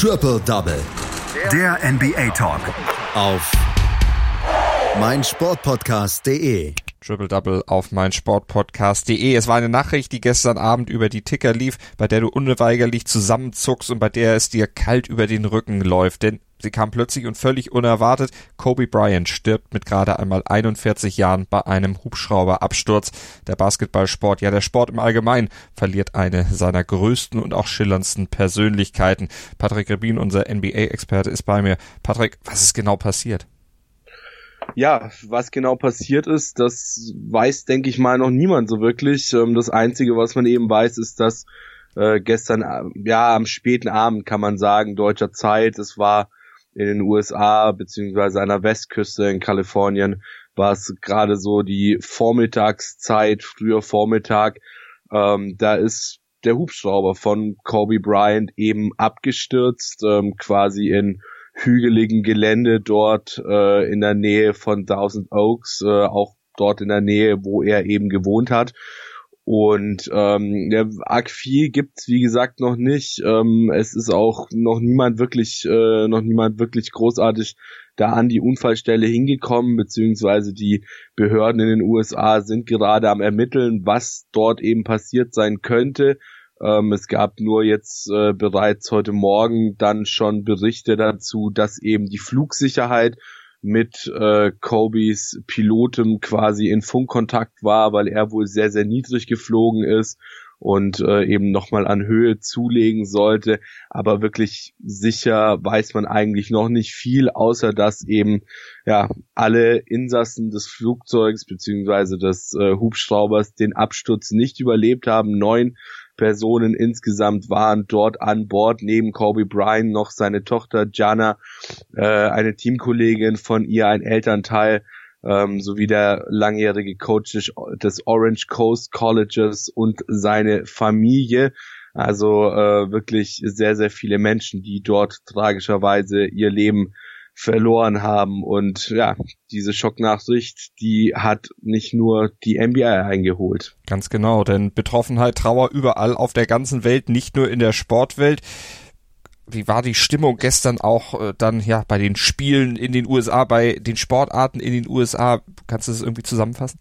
Triple Double. Der NBA Talk. Auf meinsportpodcast.de. Triple Double auf meinsportpodcast.de. Es war eine Nachricht, die gestern Abend über die Ticker lief, bei der du unweigerlich zusammenzuckst und bei der es dir kalt über den Rücken läuft. Denn sie kam plötzlich und völlig unerwartet. Kobe Bryant stirbt mit gerade einmal 41 Jahren bei einem Hubschrauberabsturz. Der Basketballsport, ja der Sport im Allgemeinen, verliert eine seiner größten und auch schillerndsten Persönlichkeiten. Patrick Rebin, unser NBA-Experte, ist bei mir. Patrick, was ist genau passiert? Ja, was genau passiert ist, das weiß, denke ich mal, noch niemand so wirklich. Ähm, das Einzige, was man eben weiß, ist, dass äh, gestern, äh, ja, am späten Abend kann man sagen, deutscher Zeit, es war in den USA, beziehungsweise an der Westküste in Kalifornien, war es gerade so die Vormittagszeit, früher Vormittag, ähm, da ist der Hubschrauber von Kobe Bryant eben abgestürzt, ähm, quasi in hügeligen Gelände dort äh, in der Nähe von Thousand Oaks, äh, auch dort in der Nähe, wo er eben gewohnt hat. Und ähm, ja, arg viel gibt's wie gesagt noch nicht. Ähm, es ist auch noch niemand wirklich, äh, noch niemand wirklich großartig da an die Unfallstelle hingekommen, beziehungsweise die Behörden in den USA sind gerade am ermitteln, was dort eben passiert sein könnte. Ähm, es gab nur jetzt äh, bereits heute Morgen dann schon Berichte dazu, dass eben die Flugsicherheit mit äh, Kobys Pilotem quasi in Funkkontakt war, weil er wohl sehr, sehr niedrig geflogen ist und äh, eben nochmal an Höhe zulegen sollte. Aber wirklich sicher weiß man eigentlich noch nicht viel, außer dass eben ja alle Insassen des Flugzeugs beziehungsweise des äh, Hubschraubers den Absturz nicht überlebt haben. Neun Personen insgesamt waren dort an Bord, neben Kobe Bryant noch seine Tochter Jana, äh, eine Teamkollegin von ihr, ein Elternteil, ähm, sowie der langjährige Coach des, Orange Coast Colleges und seine Familie. Also äh, wirklich sehr, sehr viele Menschen, die dort tragischerweise ihr Leben verloren haben. Und ja, diese Schocknachricht, die hat nicht nur die NBA eingeholt. Ganz genau, denn Betroffenheit, Trauer überall auf der ganzen Welt, nicht nur in der Sportwelt. Wie war die Stimmung gestern auch äh, dann ja bei den Spielen in den USA, bei den Sportarten in den USA? Kannst du das irgendwie zusammenfassen?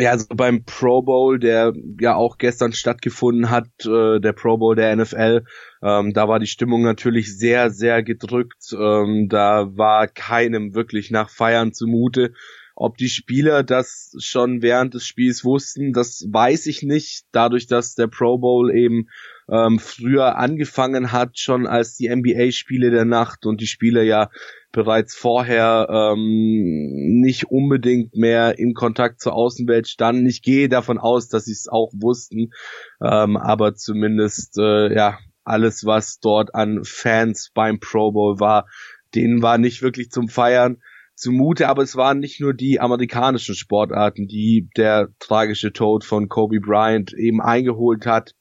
Ja, also beim Pro Bowl, der ja auch gestern stattgefunden hat, äh, der Pro Bowl der NFL, ähm, da war die Stimmung natürlich sehr, sehr gedrückt. Ähm, da war keinem wirklich nach Feiern zumute. Ob die Spieler das schon während des Spiels wussten, das weiß ich nicht. Dadurch, dass der Pro Bowl eben ähm, früher angefangen hat, schon als die NBA-Spiele der Nacht und die Spieler ja bereits vorher ähm, nicht unbedingt mehr im Kontakt zur Außenwelt standen. Ich gehe davon aus, dass sie es auch wussten, ähm, aber zumindest äh, ja alles, was dort an Fans beim Pro Bowl war, denen war nicht wirklich zum Feiern zumute, aber es waren nicht nur die amerikanischen Sportarten, die der tragische Tod von Kobe Bryant eben eingeholt hat.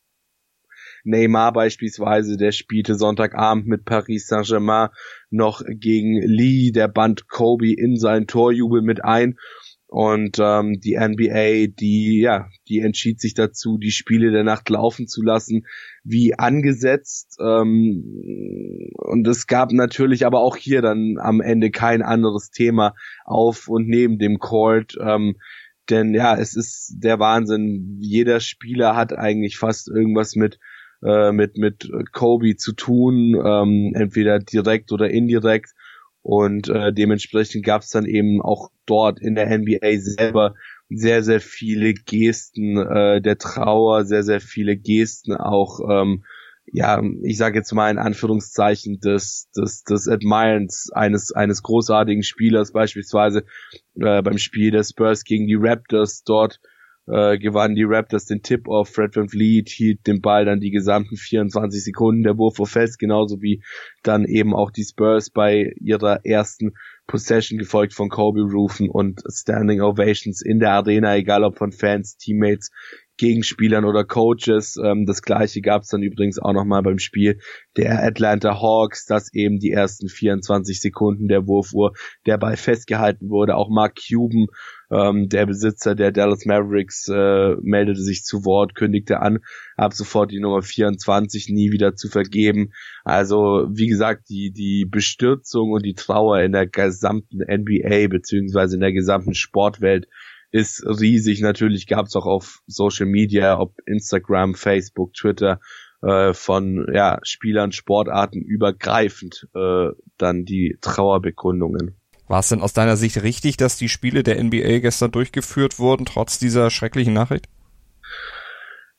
Neymar beispielsweise, der spielte Sonntagabend mit Paris Saint-Germain noch gegen Lee, der band Kobe in seinen Torjubel mit ein. Und ähm, die NBA, die ja, die entschied sich dazu, die Spiele der Nacht laufen zu lassen, wie angesetzt. Ähm, und es gab natürlich aber auch hier dann am Ende kein anderes Thema auf und neben dem Court. Ähm, denn ja, es ist der Wahnsinn. Jeder Spieler hat eigentlich fast irgendwas mit äh, mit mit Kobe zu tun, ähm, entweder direkt oder indirekt. Und äh, dementsprechend gab es dann eben auch dort in der NBA selber sehr, sehr viele Gesten äh, der Trauer, sehr, sehr viele Gesten auch, ähm, ja, ich sage jetzt mal in Anführungszeichen des, des, des Admirens eines, eines großartigen Spielers, beispielsweise äh, beim Spiel der Spurs gegen die Raptors dort äh, gewannen die Raptors den Tip-Off. Fred Van Vliet hielt den Ball dann die gesamten 24 Sekunden. Der Wurf fest, genauso wie dann eben auch die Spurs bei ihrer ersten Possession gefolgt von Kobe Rufen und Standing Ovations in der Arena, egal ob von Fans, Teammates, Gegenspielern oder Coaches. Ähm, das gleiche gab es dann übrigens auch nochmal beim Spiel der Atlanta Hawks, dass eben die ersten 24 Sekunden der Wurfuhr der Ball festgehalten wurde. Auch Mark Cuban Ähm, der Besitzer der Dallas Mavericks äh, meldete sich zu Wort, kündigte an, ab sofort die Nummer 24 nie wieder zu vergeben. Also wie gesagt, die die Bestürzung und die Trauer in der gesamten NBA beziehungsweise in der gesamten Sportwelt ist riesig. Natürlich gab es auch auf Social Media, ob Instagram, Facebook, Twitter, äh, von ja, Spielern, Sportarten übergreifend äh, dann die Trauerbekundungen. War es denn aus deiner Sicht richtig, dass die Spiele der NBA gestern durchgeführt wurden, trotz dieser schrecklichen Nachricht?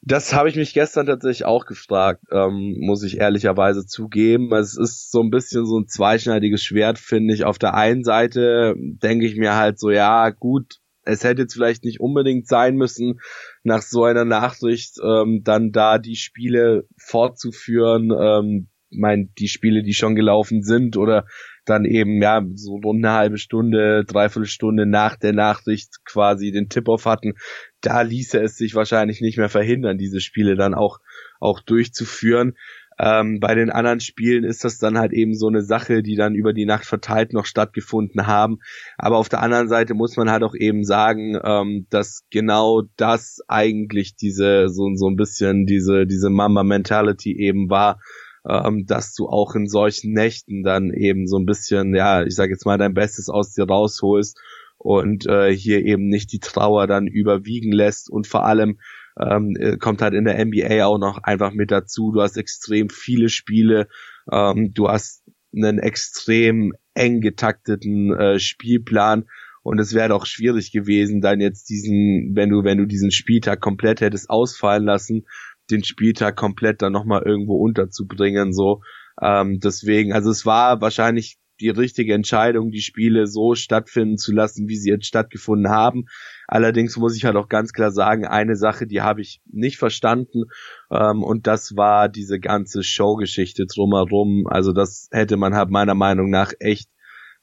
Das habe ich mich gestern tatsächlich auch gefragt, ähm, muss ich ehrlicherweise zugeben. Es ist so ein bisschen so ein zweischneidiges Schwert, finde ich. Auf der einen Seite denke ich mir halt so, ja, gut, es hätte jetzt vielleicht nicht unbedingt sein müssen, nach so einer Nachricht ähm, dann da die Spiele fortzuführen. Ähm, mein, die Spiele, die schon gelaufen sind oder dann eben, ja, so rund eine halbe Stunde, dreiviertel Stunde nach der Nachricht quasi den Tip-Off hatten, da ließe es sich wahrscheinlich nicht mehr verhindern, diese Spiele dann auch, auch durchzuführen. Ähm, bei den anderen Spielen ist das dann halt eben so eine Sache, die dann über die Nacht verteilt noch stattgefunden haben. Aber auf der anderen Seite muss man halt auch eben sagen, ähm, dass genau das eigentlich diese so so ein bisschen diese diese Mama Mentality eben war, ähm, dass du auch in solchen Nächten dann eben so ein bisschen, ja, ich sage jetzt mal dein Bestes aus dir rausholst und äh, hier eben nicht die Trauer dann überwiegen lässt. Und vor allem ähm, äh, kommt halt in der NBA auch noch einfach mit dazu. Du hast extrem viele Spiele, ähm, du hast einen extrem eng getakteten äh, Spielplan. Und es wäre doch schwierig gewesen, dann jetzt diesen, wenn du, wenn du diesen Spieltag komplett hättest ausfallen lassen, den Spieltag komplett dann nochmal irgendwo unterzubringen, so. Ähm, deswegen, also es war wahrscheinlich die richtige Entscheidung, die Spiele so stattfinden zu lassen, wie sie jetzt stattgefunden haben. Allerdings muss ich halt auch ganz klar sagen, eine Sache, die habe ich nicht verstanden ähm, und das war diese ganze Showgeschichte drumherum. Also das hätte man halt meiner Meinung nach echt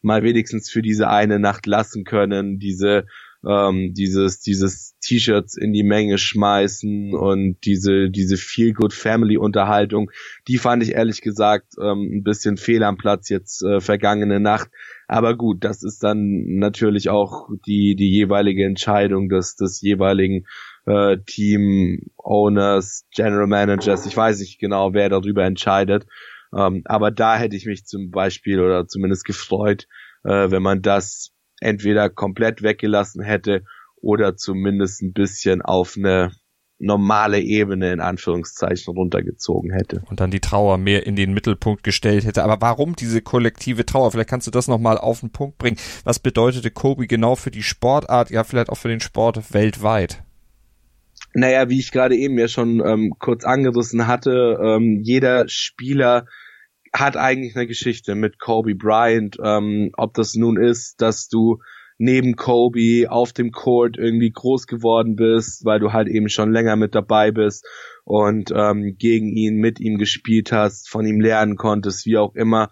mal wenigstens für diese eine Nacht lassen können. Diese ähm, dieses dieses T-Shirts in die Menge schmeißen und diese diese Feel Good Family Unterhaltung, die fand ich ehrlich gesagt ähm, ein bisschen fehl am Platz jetzt äh, vergangene Nacht. Aber gut, das ist dann natürlich auch die die jeweilige Entscheidung des des jeweiligen äh, Team Owners, General Managers. Ich weiß nicht genau, wer darüber entscheidet. Ähm, aber da hätte ich mich zum Beispiel oder zumindest gefreut, äh, wenn man das entweder komplett weggelassen hätte oder zumindest ein bisschen auf eine normale Ebene in Anführungszeichen runtergezogen hätte. Und dann die Trauer mehr in den Mittelpunkt gestellt hätte. Aber warum diese kollektive Trauer? Vielleicht kannst du das nochmal auf den Punkt bringen. Was bedeutete Kobe genau für die Sportart, ja vielleicht auch für den Sport weltweit? Naja, wie ich gerade eben ja schon ähm, kurz angerissen hatte, ähm, jeder Spieler hat eigentlich eine Geschichte mit Kobe Bryant, ähm, ob das nun ist, dass du neben Kobe auf dem Court irgendwie groß geworden bist, weil du halt eben schon länger mit dabei bist und ähm, gegen ihn, mit ihm gespielt hast, von ihm lernen konntest, wie auch immer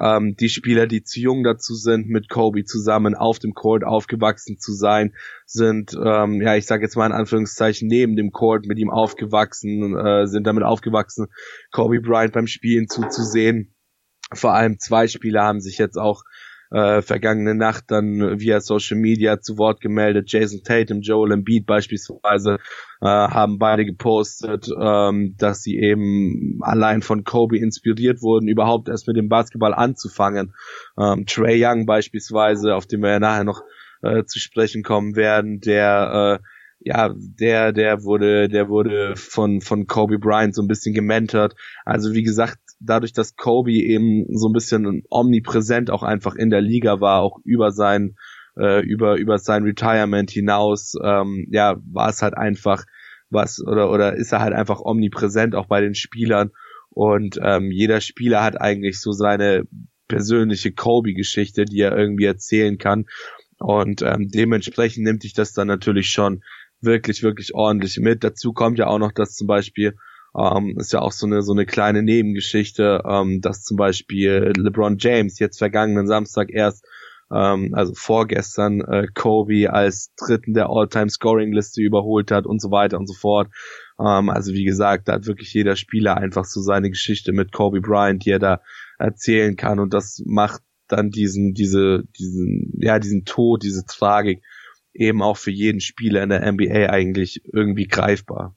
ähm, die Spieler, die zu jung dazu sind, mit Kobe zusammen auf dem Court aufgewachsen zu sein, sind, ähm, ja, ich sage jetzt mal in Anführungszeichen, neben dem Court mit ihm aufgewachsen, äh, sind damit aufgewachsen, Kobe Bryant beim Spielen zuzusehen. Vor allem zwei Spieler haben sich jetzt auch äh, vergangene Nacht dann via Social Media zu Wort gemeldet. Jason Tatum, Joel Embiid beispielsweise äh, haben beide gepostet, ähm, dass sie eben allein von Kobe inspiriert wurden, überhaupt erst mit dem Basketball anzufangen. Ähm, Trey Young beispielsweise, auf den wir ja nachher noch äh, zu sprechen kommen werden, der äh, ja, der, der wurde, der wurde von, von Kobe Bryant so ein bisschen gementert. Also wie gesagt, dadurch, dass Kobe eben so ein bisschen omnipräsent auch einfach in der Liga war, auch über sein, äh, über, über sein Retirement hinaus, ähm, ja, war es halt einfach was, oder, oder ist er halt einfach omnipräsent auch bei den Spielern und ähm, jeder Spieler hat eigentlich so seine persönliche Kobe-Geschichte, die er irgendwie erzählen kann und ähm, dementsprechend nimmt sich das dann natürlich schon wirklich, wirklich ordentlich mit. Dazu kommt ja auch noch, dass zum Beispiel ähm, ist ja auch so eine so eine kleine Nebengeschichte, ähm, dass zum Beispiel LeBron James jetzt vergangenen Samstag erst, ähm, also vorgestern, äh, Kobe als Dritten der All-Time-Scoring-Liste überholt hat und so weiter und so fort. Ähm, also wie gesagt, da hat wirklich jeder Spieler einfach so seine Geschichte mit Kobe Bryant, die er da erzählen kann und das macht dann diesen, diese, diesen, ja, diesen Tod, diese Tragik eben auch für jeden Spieler in der NBA eigentlich irgendwie greifbar.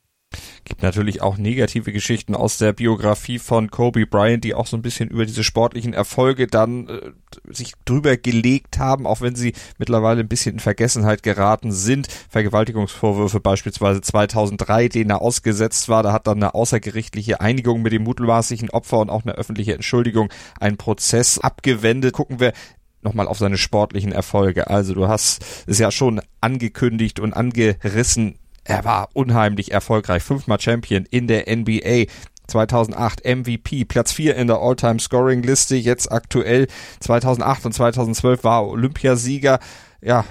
Gibt natürlich auch negative Geschichten aus der Biografie von Kobe Bryant, die auch so ein bisschen über diese sportlichen Erfolge dann äh, sich drüber gelegt haben, auch wenn sie mittlerweile ein bisschen in Vergessenheit geraten sind. Vergewaltigungsvorwürfe beispielsweise 2003, denen er ausgesetzt war. Da hat dann eine außergerichtliche Einigung mit dem mutmaßlichen Opfer und auch eine öffentliche Entschuldigung einen Prozess abgewendet. Gucken wir nochmal auf seine sportlichen Erfolge. Also du hast es ja schon angekündigt und angerissen, er war unheimlich erfolgreich. Fünfmal Champion in der NBA. 2008 MVP, Platz 4 in der All-Time-Scoring-Liste, jetzt aktuell 2008 und 2012 war Olympiasieger. Ja,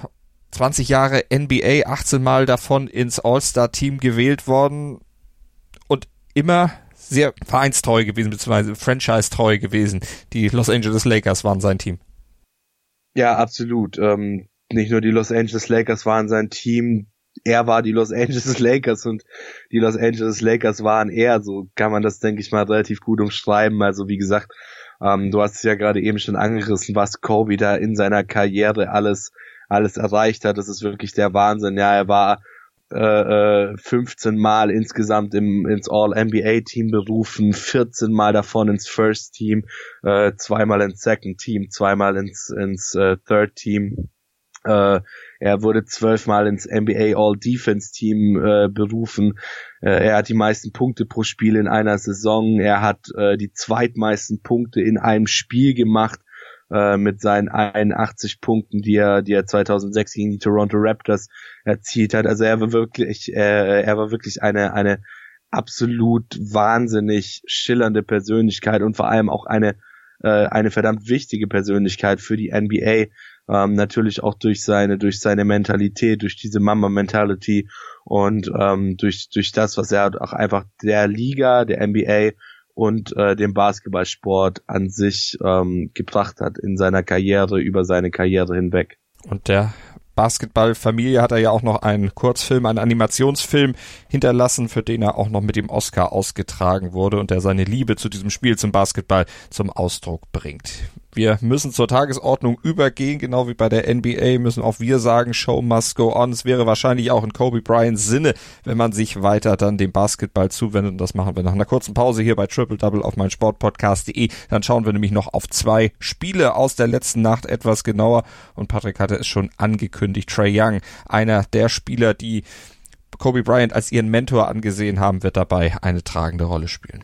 20 Jahre NBA, 18 Mal davon ins All-Star-Team gewählt worden und immer sehr vereinstreu gewesen, beziehungsweise franchise-treu gewesen. Die Los Angeles Lakers waren sein Team. Ja, absolut. Ähm, nicht nur die Los Angeles Lakers waren sein Team, er war die Los Angeles Lakers und die Los Angeles Lakers waren er. So kann man das, denke ich mal, relativ gut umschreiben. Also wie gesagt, ähm, du hast es ja gerade eben schon angerissen, was Kobe da in seiner Karriere alles alles erreicht hat. Das ist wirklich der Wahnsinn. Ja, er war äh, 15 äh, Mal insgesamt im, ins All-NBA-Team berufen, 14 Mal davon ins First Team, äh, zweimal ins Second Team, zweimal ins, ins äh, Third Team. Äh, er wurde zwölfmal ins NBA All-Defense-Team äh, berufen. Äh, er hat die meisten Punkte pro Spiel in einer Saison. Er hat äh, die zweitmeisten Punkte in einem Spiel gemacht äh, mit seinen 81 Punkten, die er, die er 2006 gegen die Toronto Raptors erzielt hat. Also er war wirklich, äh, er war wirklich eine, eine absolut wahnsinnig schillernde Persönlichkeit und vor allem auch eine, äh, eine verdammt wichtige Persönlichkeit für die NBA ähm, natürlich auch durch seine, durch seine Mentalität, durch diese Mama-Mentality und ähm, durch, durch das, was er auch einfach der Liga, der NBA und äh, dem Basketballsport an sich ähm, gebracht hat in seiner Karriere, über seine Karriere hinweg. Und der Basketballfamilie hat er ja auch noch einen Kurzfilm, einen Animationsfilm hinterlassen, für den er auch noch mit dem Oscar ausgetragen wurde und der seine Liebe zu diesem Spiel zum Basketball zum Ausdruck bringt wir müssen zur Tagesordnung übergehen, genau wie bei der NBA müssen auch wir sagen, Show must go on. Es wäre wahrscheinlich auch in Kobe Bryants Sinne, wenn man sich weiter dann dem Basketball zuwendet. Und das machen wir nach einer kurzen Pause hier bei Triple Double auf mein Sportpodcast.de. Dann schauen wir nämlich noch auf zwei Spiele aus der letzten Nacht etwas genauer. Und Patrick hatte es schon angekündigt. Trey Young, einer der Spieler, die Kobe Bryant als ihren Mentor angesehen haben, wird dabei eine tragende Rolle spielen.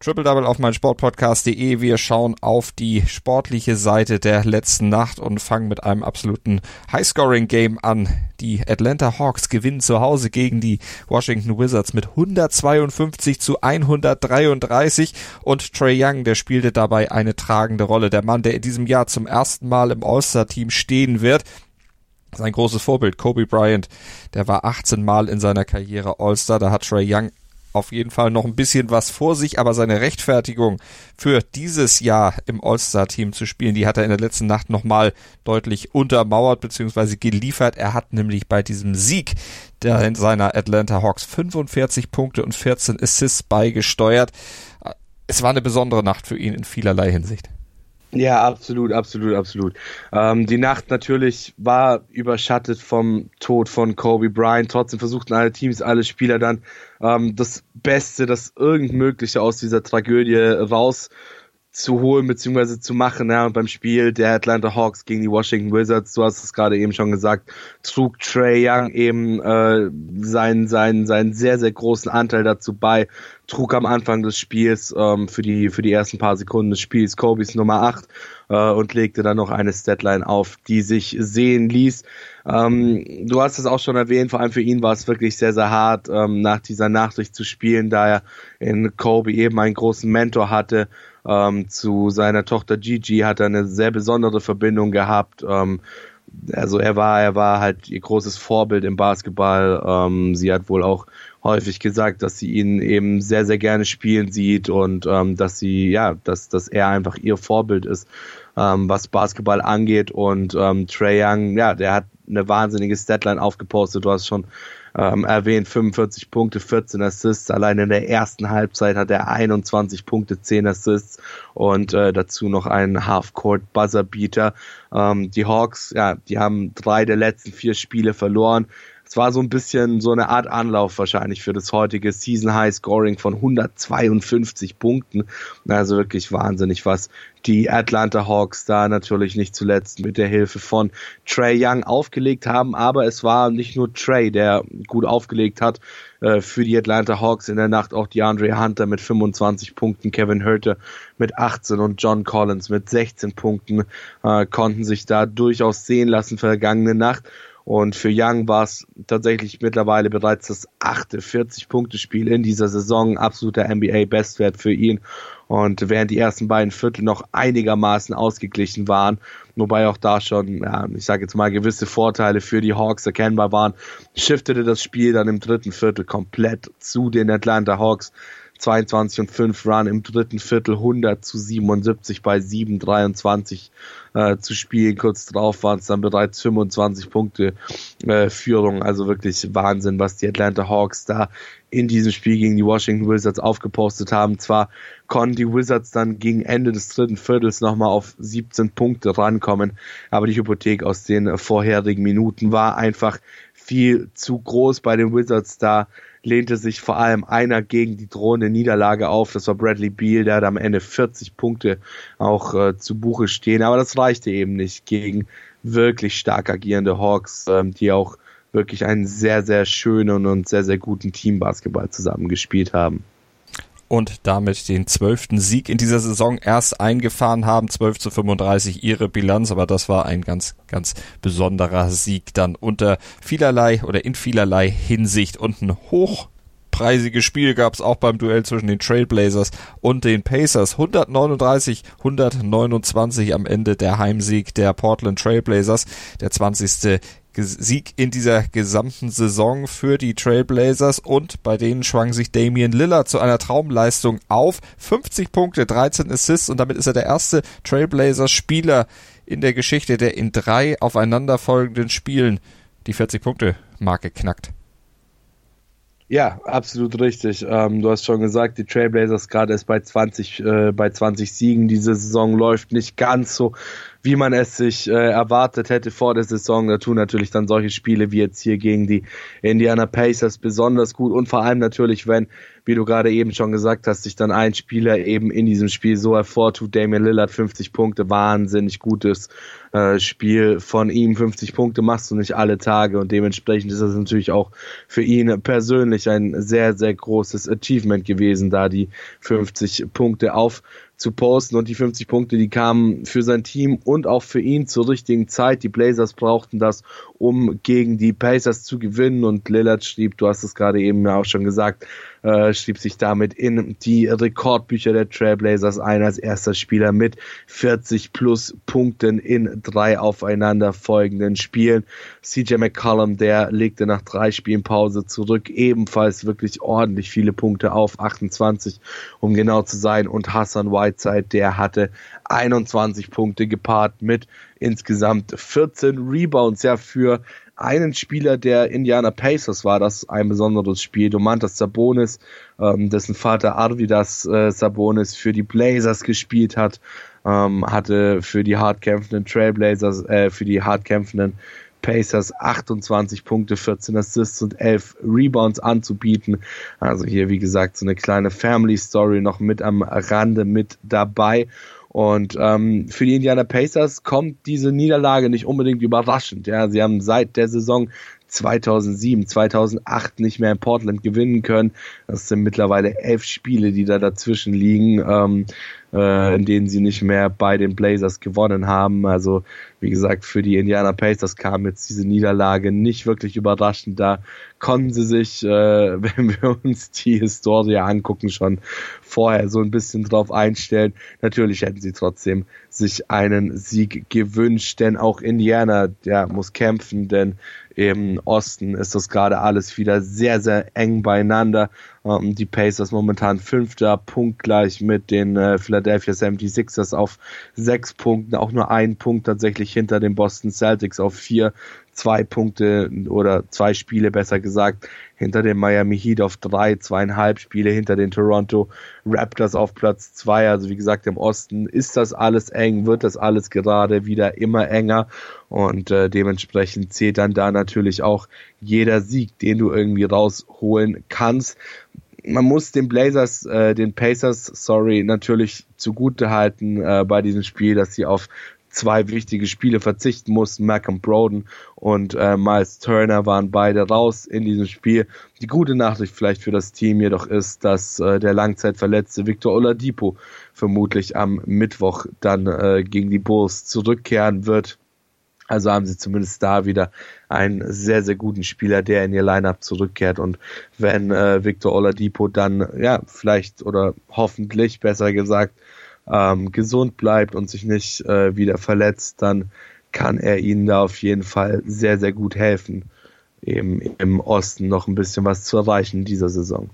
Triple Double auf mein Sportpodcast.de. Wir schauen auf die sportliche Seite der letzten Nacht und fangen mit einem absoluten Highscoring-Game an. Die Atlanta Hawks gewinnen zu Hause gegen die Washington Wizards mit 152 zu 133 und Trey Young, der spielte dabei eine tragende Rolle. Der Mann, der in diesem Jahr zum ersten Mal im All-Star-Team stehen wird. Sein großes Vorbild, Kobe Bryant, der war 18 Mal in seiner Karriere All-Star. Da hat Trey Young auf jeden Fall noch ein bisschen was vor sich, aber seine Rechtfertigung für dieses Jahr im All-Star-Team zu spielen, die hat er in der letzten Nacht nochmal deutlich untermauert bzw. geliefert. Er hat nämlich bei diesem Sieg der, seiner Atlanta Hawks 45 Punkte und 14 Assists beigesteuert. Es war eine besondere Nacht für ihn in vielerlei Hinsicht. Ja, absolut, absolut, absolut. Ähm, die Nacht natürlich war überschattet vom Tod von Kobe Bryant. Trotzdem versuchten alle Teams, alle Spieler dann ähm, das Beste, das irgend Mögliche aus dieser Tragödie raus zu holen bzw. zu machen. Ja, und beim Spiel der Atlanta Hawks gegen die Washington Wizards, du hast es gerade eben schon gesagt, trug Trey Young eben äh, seinen, seinen, seinen sehr, sehr großen Anteil dazu bei, trug am Anfang des Spiels ähm, für, die, für die ersten paar Sekunden des Spiels Kobe's Nummer 8 äh, und legte dann noch eine Statline auf, die sich sehen ließ. Ähm, du hast es auch schon erwähnt, vor allem für ihn war es wirklich sehr, sehr hart, ähm, nach dieser Nachricht zu spielen, da er in Kobe eben einen großen Mentor hatte, ähm, zu seiner Tochter Gigi hat er eine sehr besondere Verbindung gehabt. Ähm, also er war, er war halt ihr großes Vorbild im Basketball. Ähm, sie hat wohl auch häufig gesagt, dass sie ihn eben sehr, sehr gerne spielen sieht und ähm, dass sie, ja, dass, dass er einfach ihr Vorbild ist, ähm, was Basketball angeht. Und ähm, Trey Young, ja, der hat eine wahnsinnige Statline aufgepostet. Du hast schon ähm, erwähnt, 45 Punkte, 14 Assists. Allein in der ersten Halbzeit hat er 21 Punkte, 10 Assists und äh, dazu noch einen Half-Court Buzzerbeater. Ähm, die Hawks, ja, die haben drei der letzten vier Spiele verloren. Es war so ein bisschen so eine Art Anlauf wahrscheinlich für das heutige Season High Scoring von 152 Punkten. Also wirklich wahnsinnig, was die Atlanta Hawks da natürlich nicht zuletzt mit der Hilfe von Trey Young aufgelegt haben. Aber es war nicht nur Trey, der gut aufgelegt hat äh, für die Atlanta Hawks in der Nacht, auch die Andre Hunter mit 25 Punkten, Kevin Hurter mit 18 und John Collins mit 16 Punkten äh, konnten sich da durchaus sehen lassen vergangene Nacht. Und für Young war es tatsächlich mittlerweile bereits das achte 40-Punkte-Spiel in dieser Saison. Absoluter NBA-Bestwert für ihn. Und während die ersten beiden Viertel noch einigermaßen ausgeglichen waren, wobei auch da schon, ja, ich sage jetzt mal, gewisse Vorteile für die Hawks erkennbar waren, shiftete das Spiel dann im dritten Viertel komplett zu den Atlanta Hawks. 22 und 5 Run im dritten Viertel 100 zu 77 bei 7 23 äh, zu spielen. Kurz drauf waren es dann bereits 25 Punkte äh, Führung. Also wirklich Wahnsinn, was die Atlanta Hawks da in diesem Spiel gegen die Washington Wizards aufgepostet haben. Zwar konnten die Wizards dann gegen Ende des dritten Viertels nochmal auf 17 Punkte rankommen, aber die Hypothek aus den vorherigen Minuten war einfach viel zu groß bei den Wizards da lehnte sich vor allem einer gegen die drohende Niederlage auf. Das war Bradley Beal, der hat am Ende 40 Punkte auch äh, zu Buche stehen. Aber das reichte eben nicht gegen wirklich stark agierende Hawks, ähm, die auch wirklich einen sehr, sehr schönen und sehr, sehr guten Teambasketball zusammengespielt haben und damit den zwölften Sieg in dieser Saison erst eingefahren haben. 12 zu 35 ihre Bilanz, aber das war ein ganz, ganz besonderer Sieg dann unter vielerlei oder in vielerlei Hinsicht und ein hochpreisiges Spiel gab es auch beim Duell zwischen den Trailblazers und den Pacers. 139, 129 am Ende der Heimsieg der Portland Trailblazers, der 20. Sieg in dieser gesamten Saison für die Trailblazers und bei denen schwang sich Damian Lillard zu einer Traumleistung auf. 50 Punkte, 13 Assists und damit ist er der erste Trailblazers Spieler in der Geschichte, der in drei aufeinanderfolgenden Spielen die 40 Punkte Marke knackt. Ja, absolut richtig. Ähm, du hast schon gesagt, die Trailblazers gerade ist bei 20, äh, bei 20 Siegen. Diese Saison läuft nicht ganz so, wie man es sich äh, erwartet hätte vor der Saison. Da tun natürlich dann solche Spiele wie jetzt hier gegen die Indiana Pacers besonders gut und vor allem natürlich, wenn wie du gerade eben schon gesagt hast, sich dann ein Spieler eben in diesem Spiel so hervortut. Damian Lillard 50 Punkte, wahnsinnig gutes äh, Spiel von ihm. 50 Punkte machst du nicht alle Tage und dementsprechend ist das natürlich auch für ihn persönlich ein sehr, sehr großes Achievement gewesen, da die 50 Punkte auf zu posten und die 50 Punkte, die kamen für sein Team und auch für ihn zur richtigen Zeit. Die Blazers brauchten das, um gegen die Pacers zu gewinnen und Lillard schrieb, du hast es gerade eben ja auch schon gesagt, äh, schrieb sich damit in die Rekordbücher der Trailblazers ein als erster Spieler mit 40 plus Punkten in drei aufeinander folgenden Spielen. CJ McCollum, der legte nach drei Spielen Pause zurück, ebenfalls wirklich ordentlich viele Punkte auf, 28 um genau zu sein und Hassan Whiteside, der hatte 21 Punkte gepaart mit insgesamt 14 Rebounds. Ja, für einen Spieler der Indiana Pacers war das ein besonderes Spiel. Domantas Sabonis, ähm, dessen Vater Arvidas äh, Sabonis für die Blazers gespielt hat, ähm, hatte für die hardkämpfenden Trailblazers, äh, für die hardkämpfenden Pacers 28 Punkte, 14 Assists und 11 Rebounds anzubieten. Also hier, wie gesagt, so eine kleine Family Story noch mit am Rande mit dabei. Und ähm, für die Indiana Pacers kommt diese Niederlage nicht unbedingt überraschend. Ja, sie haben seit der Saison 2007, 2008 nicht mehr in Portland gewinnen können. Das sind mittlerweile elf Spiele, die da dazwischen liegen, ähm, äh, in denen sie nicht mehr bei den Blazers gewonnen haben. Also wie gesagt, für die Indiana Pacers kam jetzt diese Niederlage nicht wirklich überraschend. Da konnten sie sich, äh, wenn wir uns die Historie angucken, schon vorher so ein bisschen drauf einstellen. Natürlich hätten sie trotzdem sich einen Sieg gewünscht, denn auch Indiana, der muss kämpfen, denn im Osten ist das gerade alles wieder sehr, sehr eng beieinander. Ähm, die Pacers momentan fünfter, punktgleich mit den äh, Philadelphia 76ers auf sechs Punkten, auch nur ein Punkt tatsächlich hinter den Boston Celtics auf vier zwei Punkte oder zwei Spiele besser gesagt hinter den Miami Heat auf drei, zweieinhalb Spiele hinter den Toronto Raptors auf Platz zwei. Also wie gesagt, im Osten ist das alles eng, wird das alles gerade wieder immer enger. Und äh, dementsprechend zählt dann da natürlich auch jeder Sieg, den du irgendwie rausholen kannst man muss den Blazers, äh, den Pacers, sorry, natürlich zugute halten äh, bei diesem Spiel, dass sie auf zwei wichtige Spiele verzichten mussten. Malcolm Broden und äh, Miles Turner waren beide raus in diesem Spiel. Die gute Nachricht vielleicht für das Team jedoch ist, dass äh, der langzeitverletzte Victor Oladipo vermutlich am Mittwoch dann äh, gegen die Bulls zurückkehren wird. Also haben sie zumindest da wieder einen sehr, sehr guten Spieler, der in ihr Lineup zurückkehrt. Und wenn äh, Victor Oladipo dann, ja, vielleicht oder hoffentlich, besser gesagt, ähm, gesund bleibt und sich nicht äh, wieder verletzt, dann kann er ihnen da auf jeden Fall sehr, sehr gut helfen, eben im Osten noch ein bisschen was zu erreichen in dieser Saison.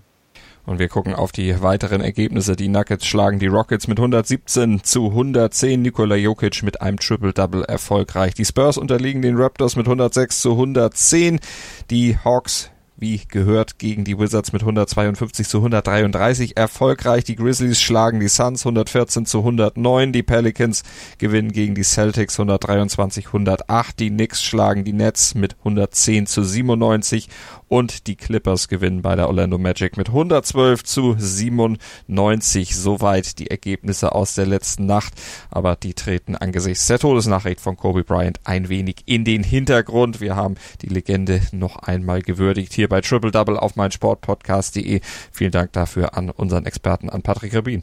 Und wir gucken auf die weiteren Ergebnisse. Die Nuggets schlagen die Rockets mit 117 zu 110. Nikola Jokic mit einem Triple-Double erfolgreich. Die Spurs unterliegen den Raptors mit 106 zu 110. Die Hawks wie gehört, gegen die Wizards mit 152 zu 133 erfolgreich. Die Grizzlies schlagen die Suns 114 zu 109. Die Pelicans gewinnen gegen die Celtics 123 108. Die Knicks schlagen die Nets mit 110 zu 97 und die Clippers gewinnen bei der Orlando Magic mit 112 zu 97. Soweit die Ergebnisse aus der letzten Nacht. Aber die treten angesichts der Todesnachricht von Kobe Bryant ein wenig in den Hintergrund. Wir haben die Legende noch einmal gewürdigt hier bei Triple Double auf meinsportpodcast.de. Vielen Dank dafür an unseren Experten, an Patrick Rabin.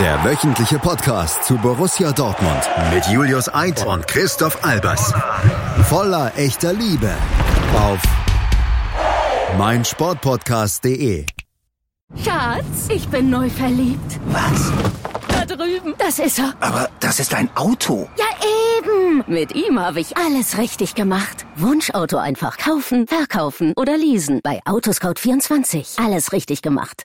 Der wöchentliche Podcast zu Borussia Dortmund mit Julius Eid und Christoph Albers. Voller echter Liebe auf meinsportpodcast.de. Schatz, ich bin neu verliebt. Was? Da drüben. Das ist er. Aber das ist ein Auto. Ja, eben. Mit ihm habe ich alles richtig gemacht. Wunschauto einfach kaufen, verkaufen oder leasen. Bei Autoscout24. Alles richtig gemacht.